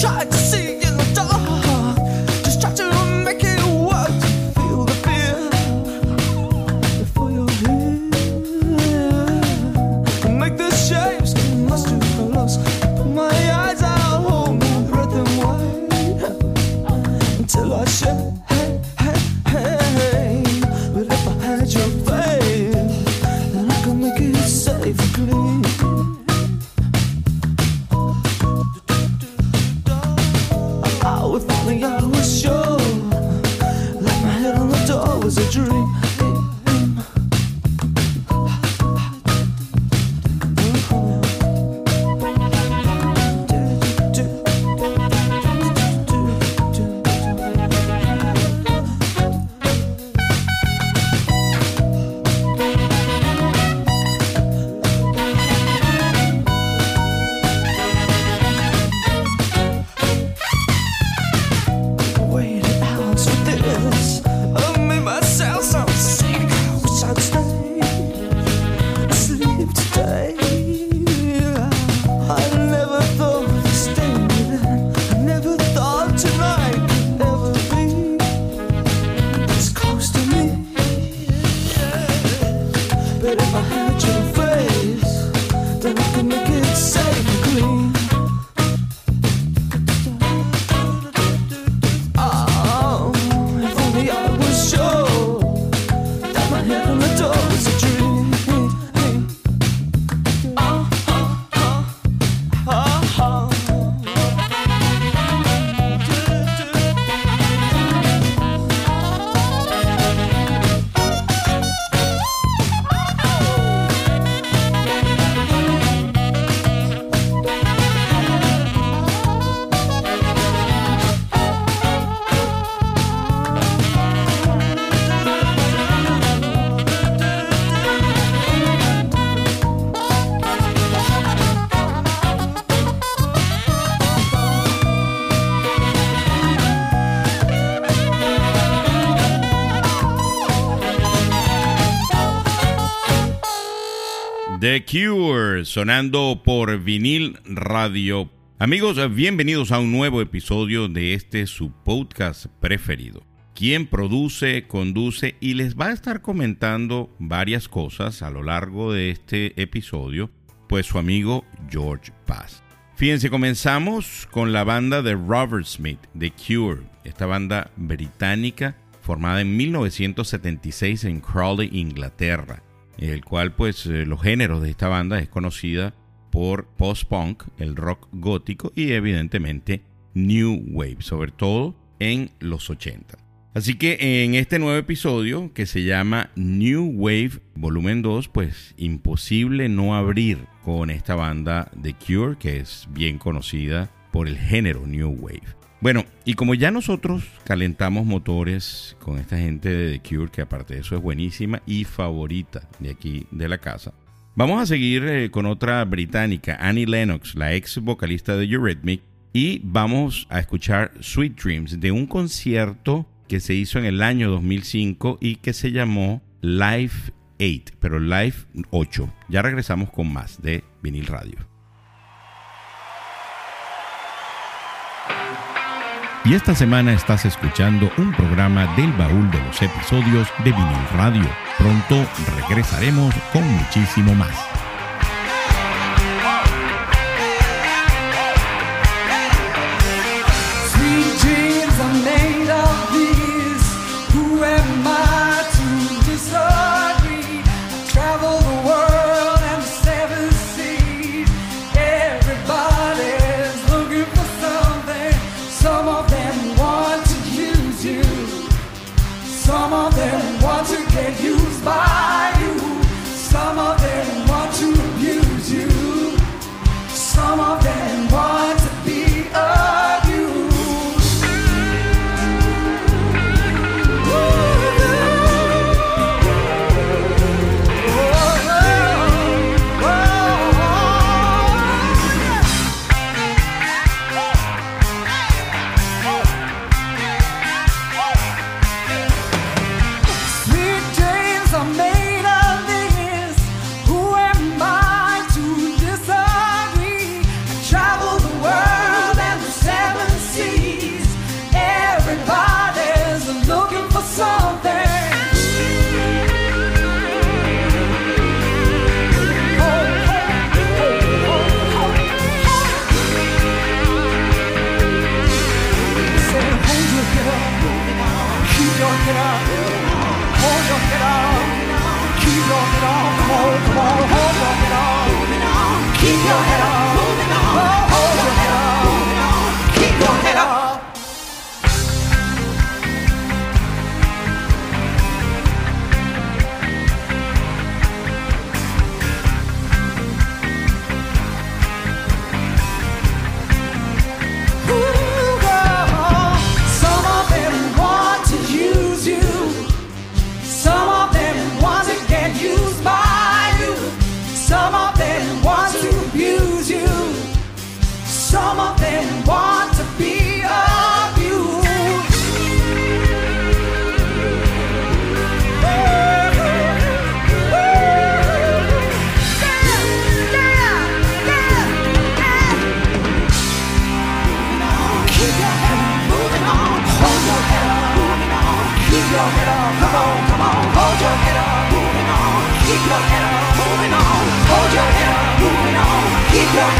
The sonando por vinil radio. Amigos, bienvenidos a un nuevo episodio de este su podcast preferido. Quien produce, conduce y les va a estar comentando varias cosas a lo largo de este episodio, pues su amigo George Paz. Fíjense, comenzamos con la banda de Robert Smith, The Cure, esta banda británica formada en 1976 en Crawley, Inglaterra el cual pues eh, los géneros de esta banda es conocida por post-punk, el rock gótico y evidentemente new wave, sobre todo en los 80. Así que en este nuevo episodio que se llama New Wave Volumen 2, pues imposible no abrir con esta banda The Cure, que es bien conocida por el género New Wave. Bueno, y como ya nosotros calentamos motores con esta gente de The Cure, que aparte de eso es buenísima y favorita de aquí de la casa, vamos a seguir eh, con otra británica, Annie Lennox, la ex vocalista de Eurythmic, y vamos a escuchar Sweet Dreams de un concierto que se hizo en el año 2005 y que se llamó Live 8, pero Live 8. Ya regresamos con más de Vinil Radio. Y esta semana estás escuchando un programa del baúl de los episodios de Vinil Radio. Pronto regresaremos con muchísimo más. One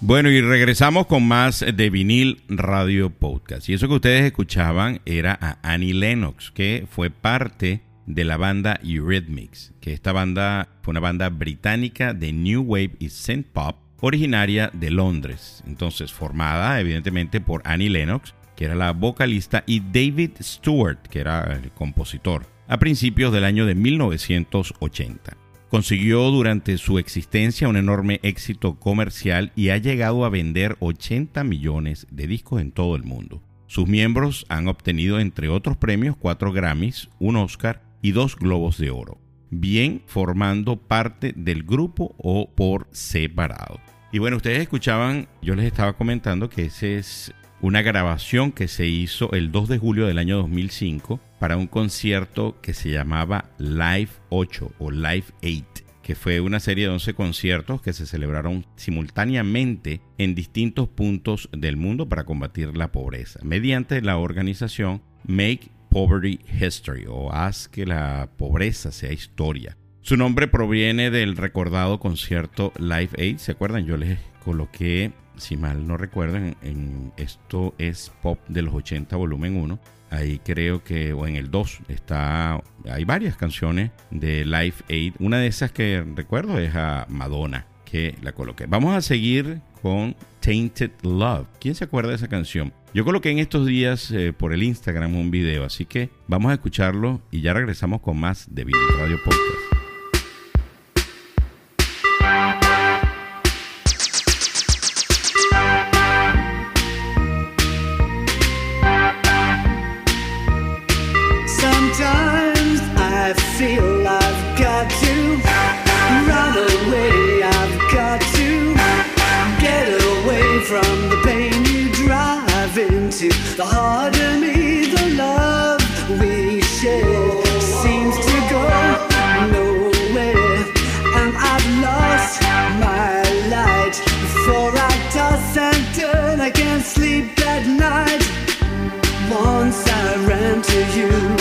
Bueno, y regresamos con más de vinil Radio Podcast. Y eso que ustedes escuchaban era a Annie Lennox, que fue parte de la banda Eurythmics, que esta banda fue una banda británica de New Wave y Synth Pop, originaria de Londres. Entonces, formada evidentemente por Annie Lennox, que era la vocalista, y David Stewart, que era el compositor, a principios del año de 1980. Consiguió durante su existencia un enorme éxito comercial y ha llegado a vender 80 millones de discos en todo el mundo. Sus miembros han obtenido, entre otros premios, cuatro Grammys, un Oscar y dos Globos de Oro, bien formando parte del grupo o por separado. Y bueno, ustedes escuchaban, yo les estaba comentando que esa es una grabación que se hizo el 2 de julio del año 2005 para un concierto que se llamaba Live 8 o Live 8 que fue una serie de 11 conciertos que se celebraron simultáneamente en distintos puntos del mundo para combatir la pobreza, mediante la organización Make Poverty History o Haz que la pobreza sea historia. Su nombre proviene del recordado concierto Live Aid, ¿se acuerdan? Yo les coloqué, si mal no recuerdan, en esto es Pop de los 80 volumen 1, Ahí creo que, o en el 2, está, hay varias canciones de Life Aid. Una de esas que recuerdo es a Madonna, que la coloqué. Vamos a seguir con Tainted Love. ¿Quién se acuerda de esa canción? Yo coloqué en estos días eh, por el Instagram un video, así que vamos a escucharlo y ya regresamos con más de Video Radio Podcast. The harder me the love we share seems to go nowhere, and I've lost my light. Before I toss and turn, I can't sleep at night. Once I ran to you,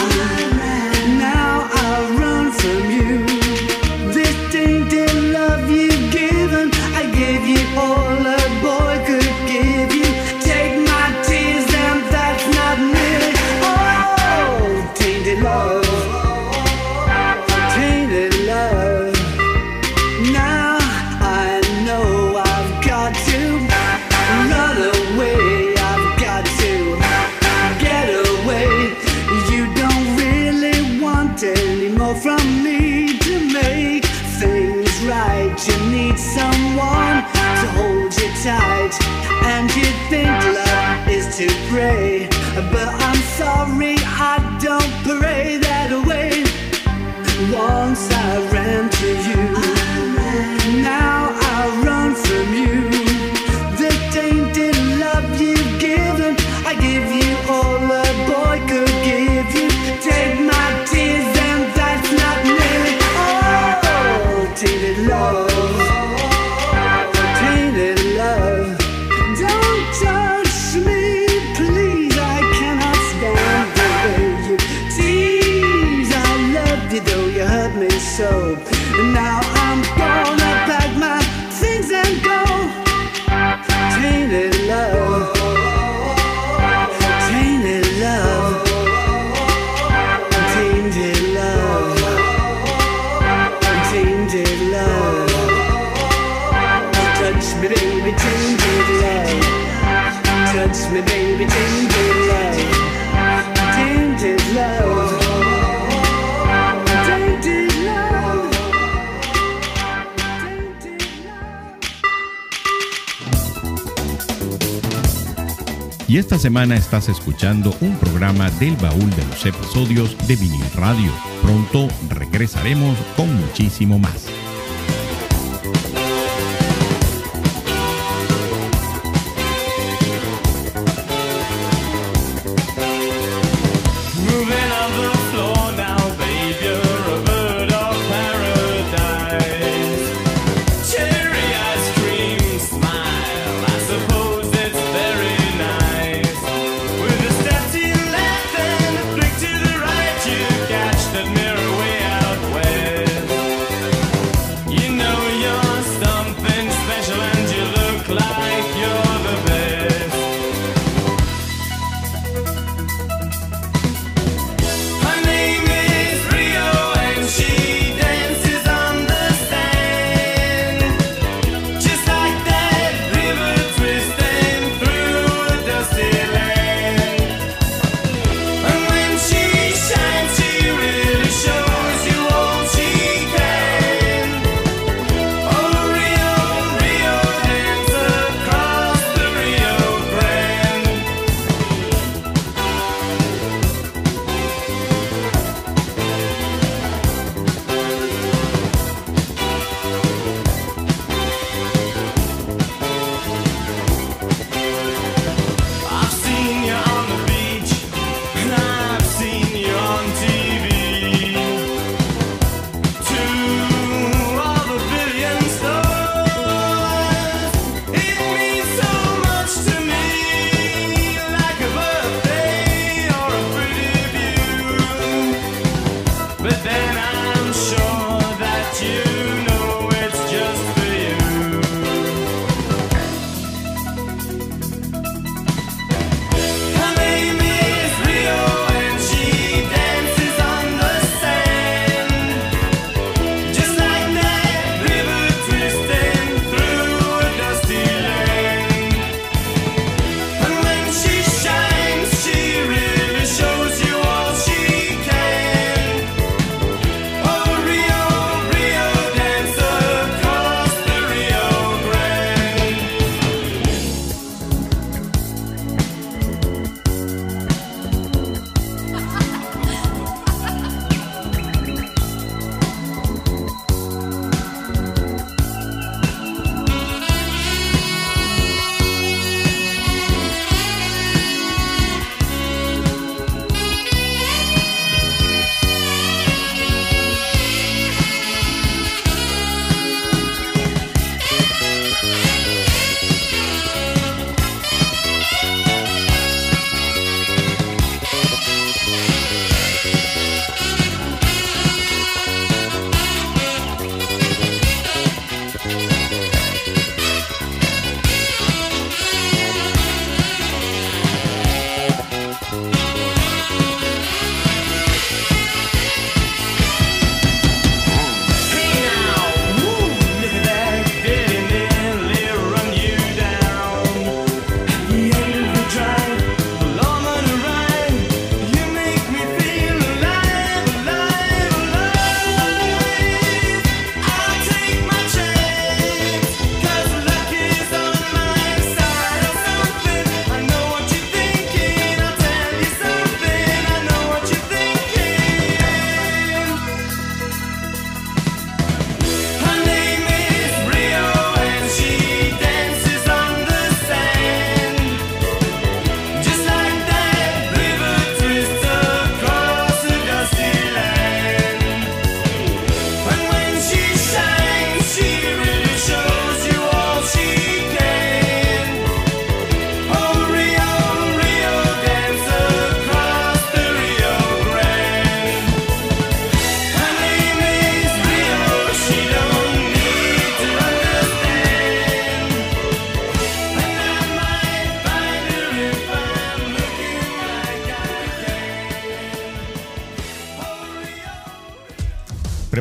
Y esta semana estás escuchando un programa del baúl de los episodios de Vinil Radio. Pronto regresaremos con muchísimo más.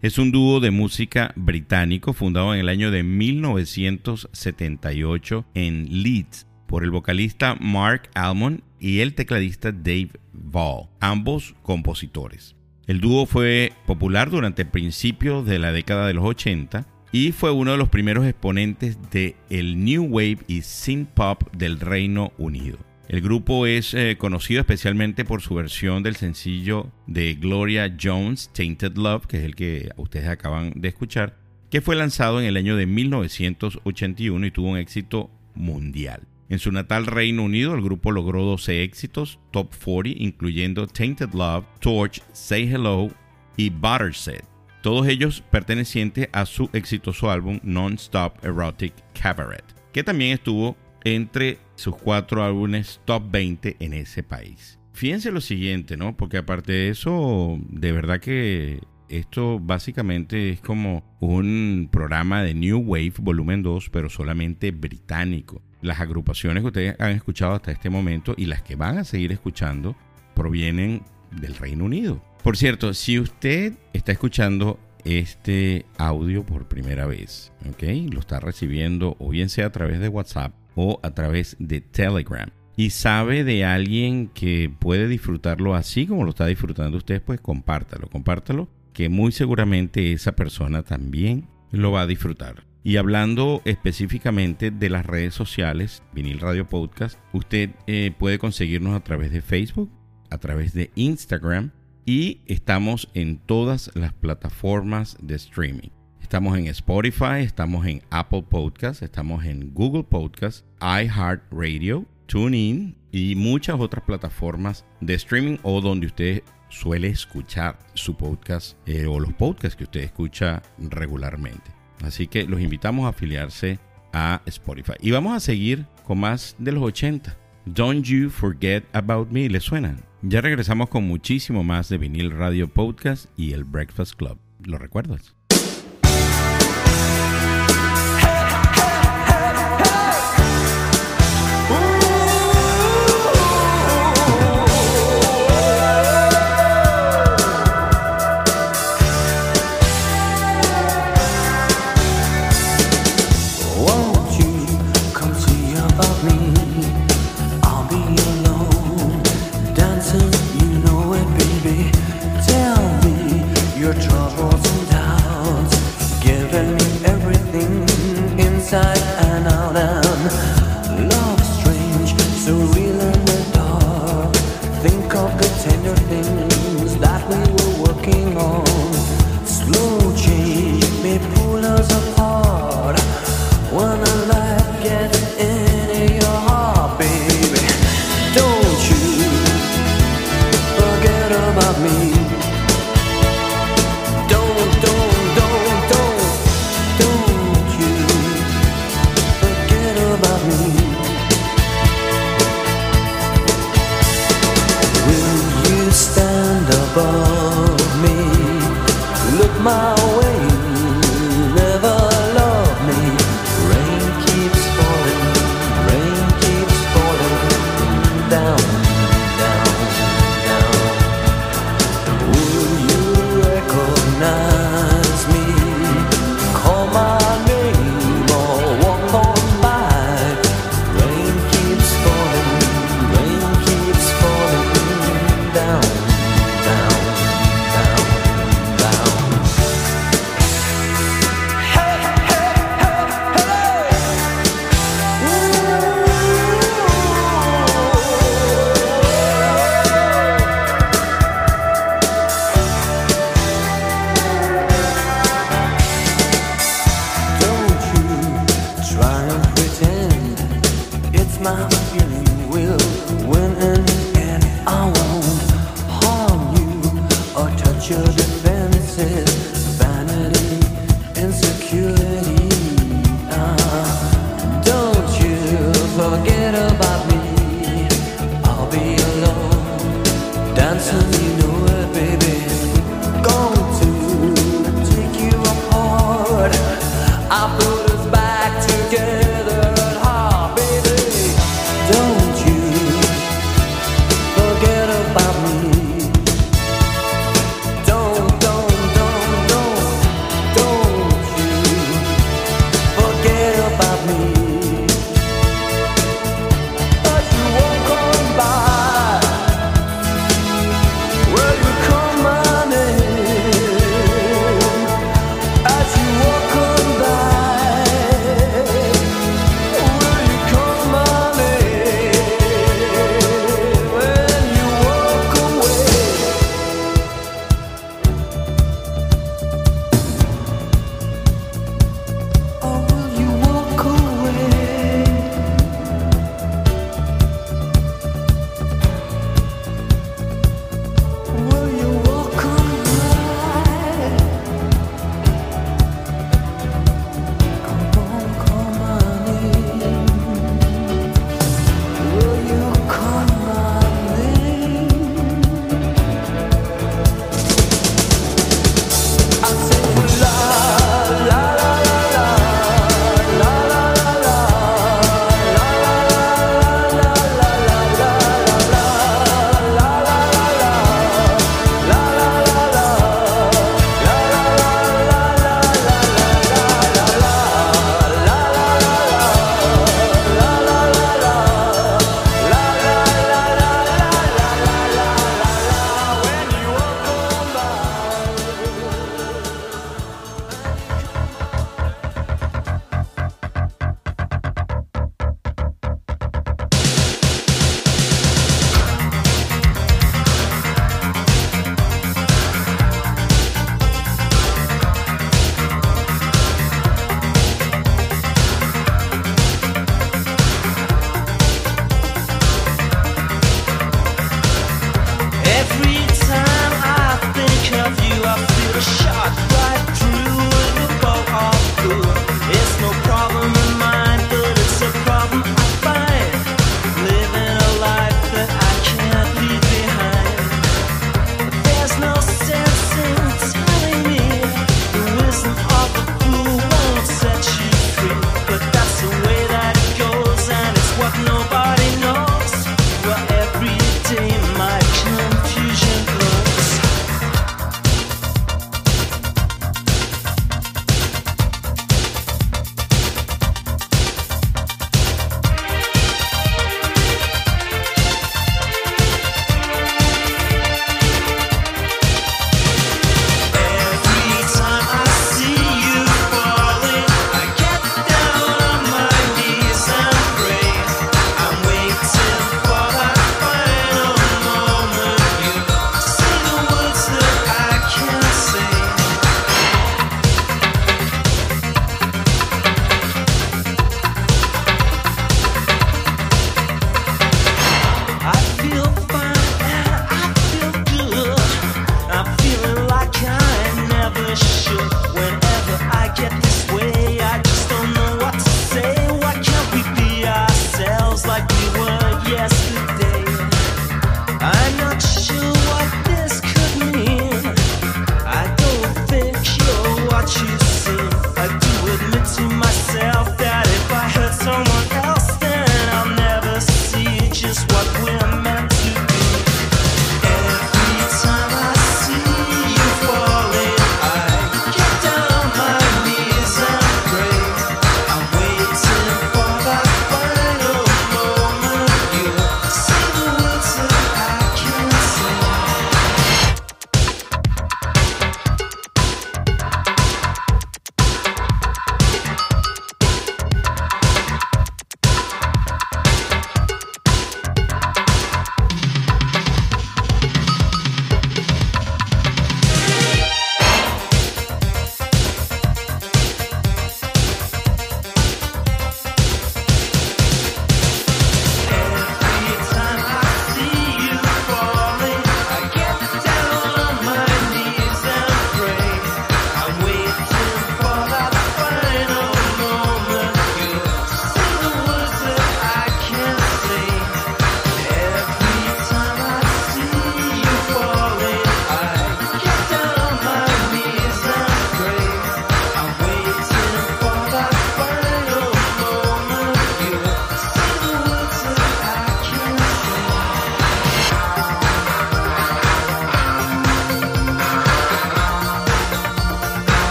es un dúo de música británico fundado en el año de 1978 en Leeds por el vocalista Mark Almond y el tecladista Dave Ball, ambos compositores. El dúo fue popular durante el principio de la década de los 80 y fue uno de los primeros exponentes del el New Wave y Synth Pop del Reino Unido. El grupo es eh, conocido especialmente por su versión del sencillo de Gloria Jones, Tainted Love, que es el que ustedes acaban de escuchar, que fue lanzado en el año de 1981 y tuvo un éxito mundial. En su natal Reino Unido, el grupo logró 12 éxitos, top 40, incluyendo Tainted Love, Torch, Say Hello y Butterset, todos ellos pertenecientes a su exitoso álbum Non-Stop Erotic Cabaret, que también estuvo entre sus cuatro álbumes top 20 en ese país. Fíjense lo siguiente, ¿no? Porque aparte de eso, de verdad que esto básicamente es como un programa de New Wave volumen 2, pero solamente británico. Las agrupaciones que ustedes han escuchado hasta este momento y las que van a seguir escuchando provienen del Reino Unido. Por cierto, si usted está escuchando este audio por primera vez, ¿ok? Lo está recibiendo o bien sea a través de WhatsApp o a través de Telegram y sabe de alguien que puede disfrutarlo así como lo está disfrutando usted, pues compártalo, compártalo, que muy seguramente esa persona también lo va a disfrutar. Y hablando específicamente de las redes sociales, Vinil Radio Podcast, usted eh, puede conseguirnos a través de Facebook, a través de Instagram y estamos en todas las plataformas de streaming. Estamos en Spotify, estamos en Apple Podcasts, estamos en Google Podcasts, iHeartRadio, TuneIn y muchas otras plataformas de streaming o donde usted suele escuchar su podcast eh, o los podcasts que usted escucha regularmente. Así que los invitamos a afiliarse a Spotify. Y vamos a seguir con más de los 80. Don't You Forget About Me, ¿le suenan? Ya regresamos con muchísimo más de Vinil Radio Podcast y el Breakfast Club. ¿Lo recuerdas?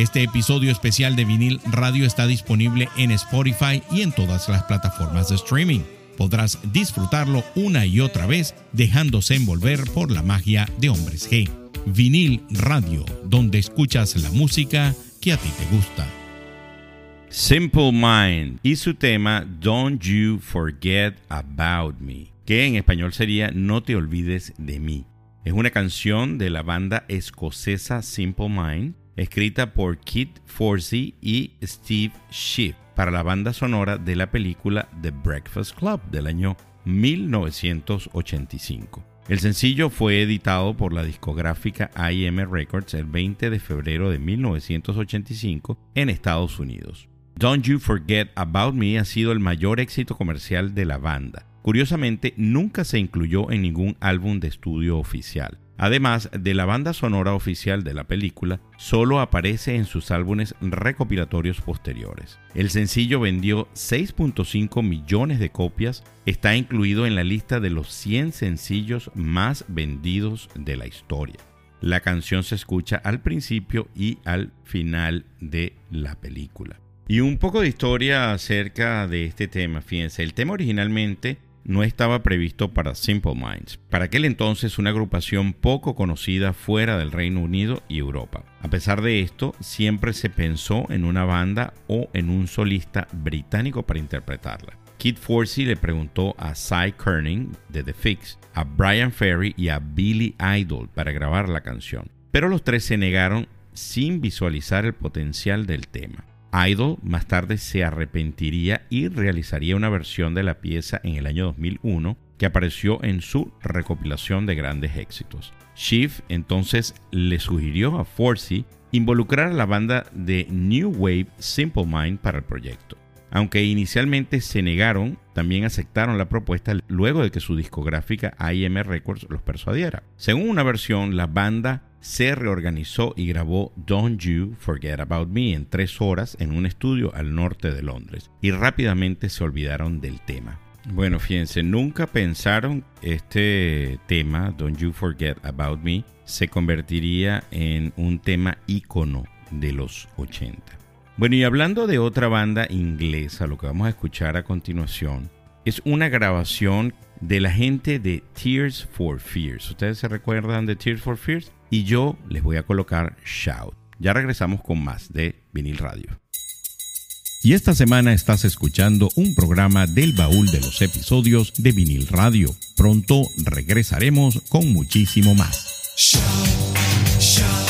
Este episodio especial de vinil radio está disponible en Spotify y en todas las plataformas de streaming. Podrás disfrutarlo una y otra vez dejándose envolver por la magia de Hombres G. Vinil Radio, donde escuchas la música que a ti te gusta. Simple Mind y su tema Don't You Forget About Me, que en español sería No te olvides de mí. Es una canción de la banda escocesa Simple Mind escrita por Kit Forsey y Steve Schiff para la banda sonora de la película The Breakfast Club del año 1985. El sencillo fue editado por la discográfica IM Records el 20 de febrero de 1985 en Estados Unidos. Don't You Forget About Me ha sido el mayor éxito comercial de la banda. Curiosamente, nunca se incluyó en ningún álbum de estudio oficial. Además de la banda sonora oficial de la película, solo aparece en sus álbumes recopilatorios posteriores. El sencillo vendió 6.5 millones de copias, está incluido en la lista de los 100 sencillos más vendidos de la historia. La canción se escucha al principio y al final de la película. Y un poco de historia acerca de este tema. Fíjense, el tema originalmente no estaba previsto para Simple Minds, para aquel entonces una agrupación poco conocida fuera del Reino Unido y Europa. A pesar de esto, siempre se pensó en una banda o en un solista británico para interpretarla. Kid Forsey le preguntó a Cy Kerning de The Fix, a Brian Ferry y a Billy Idol para grabar la canción, pero los tres se negaron sin visualizar el potencial del tema. Idol más tarde se arrepentiría y realizaría una versión de la pieza en el año 2001 que apareció en su recopilación de grandes éxitos. Schiff entonces le sugirió a Forsey involucrar a la banda de New Wave Simple Mind para el proyecto. Aunque inicialmente se negaron, también aceptaron la propuesta luego de que su discográfica IM Records los persuadiera. Según una versión, la banda se reorganizó y grabó Don't You Forget About Me en tres horas en un estudio al norte de Londres y rápidamente se olvidaron del tema. Bueno, fíjense, nunca pensaron este tema, Don't You Forget About Me, se convertiría en un tema ícono de los 80. Bueno, y hablando de otra banda inglesa, lo que vamos a escuchar a continuación es una grabación de la gente de Tears for Fears. ¿Ustedes se recuerdan de Tears for Fears? y yo les voy a colocar Shout. Ya regresamos con más de Vinil Radio. Y esta semana estás escuchando un programa del baúl de los episodios de Vinil Radio. Pronto regresaremos con muchísimo más. something.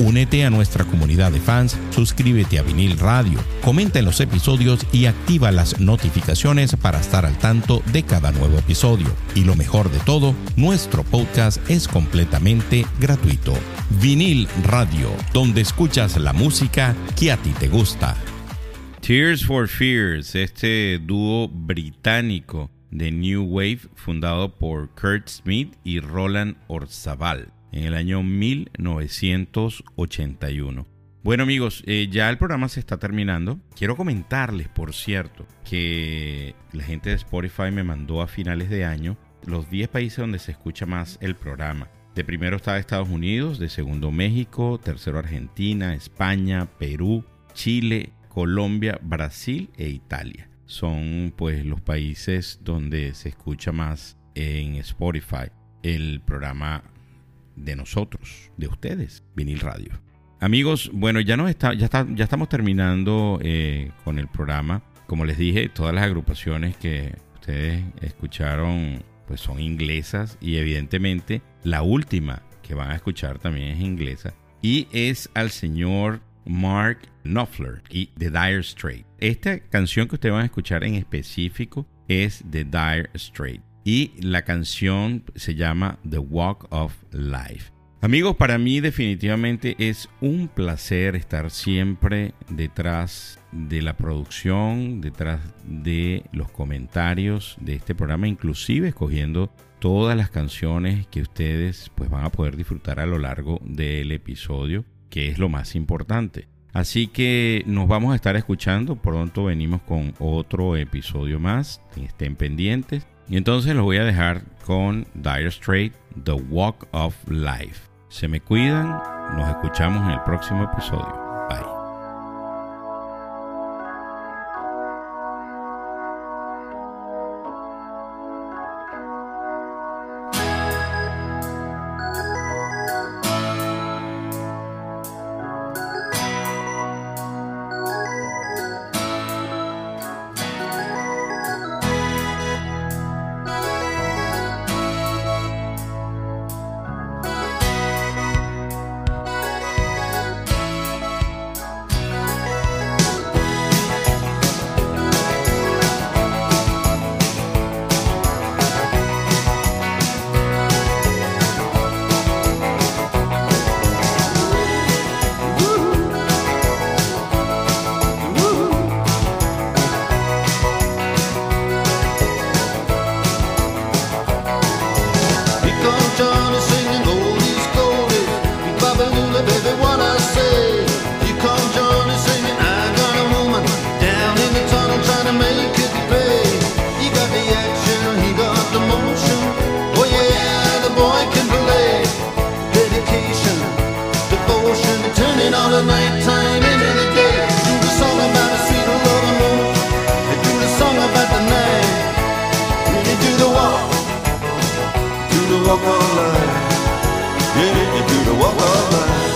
Únete a nuestra comunidad de fans, suscríbete a Vinil Radio, comenta en los episodios y activa las notificaciones para estar al tanto de cada nuevo episodio. Y lo mejor de todo, nuestro podcast es completamente gratuito. Vinil Radio, donde escuchas la música que a ti te gusta. Tears for Fears, este dúo británico de New Wave fundado por Kurt Smith y Roland Orzabal en el año 1981. Bueno amigos, eh, ya el programa se está terminando. Quiero comentarles, por cierto, que la gente de Spotify me mandó a finales de año los 10 países donde se escucha más el programa. De primero está Estados Unidos, de segundo México, tercero Argentina, España, Perú, Chile, Colombia, Brasil e Italia. Son pues los países donde se escucha más en Spotify el programa de nosotros, de ustedes, Vinil Radio. Amigos, bueno, ya, nos está, ya, está, ya estamos terminando eh, con el programa. Como les dije, todas las agrupaciones que ustedes escucharon pues son inglesas y evidentemente la última que van a escuchar también es inglesa y es al señor Mark Knopfler y The Dire Straits. Esta canción que ustedes van a escuchar en específico es The Dire Straits y la canción se llama The Walk of Life. Amigos, para mí definitivamente es un placer estar siempre detrás de la producción, detrás de los comentarios de este programa, inclusive escogiendo todas las canciones que ustedes pues van a poder disfrutar a lo largo del episodio, que es lo más importante. Así que nos vamos a estar escuchando, pronto venimos con otro episodio más, estén pendientes. Y entonces los voy a dejar con Dire Straits, The Walk of Life. Se me cuidan, nos escuchamos en el próximo episodio. Turning all the nighttime into the day. Do the song about a sweet love and woman. They do the song about the night. You do the walk do the walk of life. Yeah, you do the walk of life.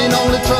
ain't only trouble.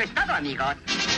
Eso es, to- eso es to- eso es todo, amigos.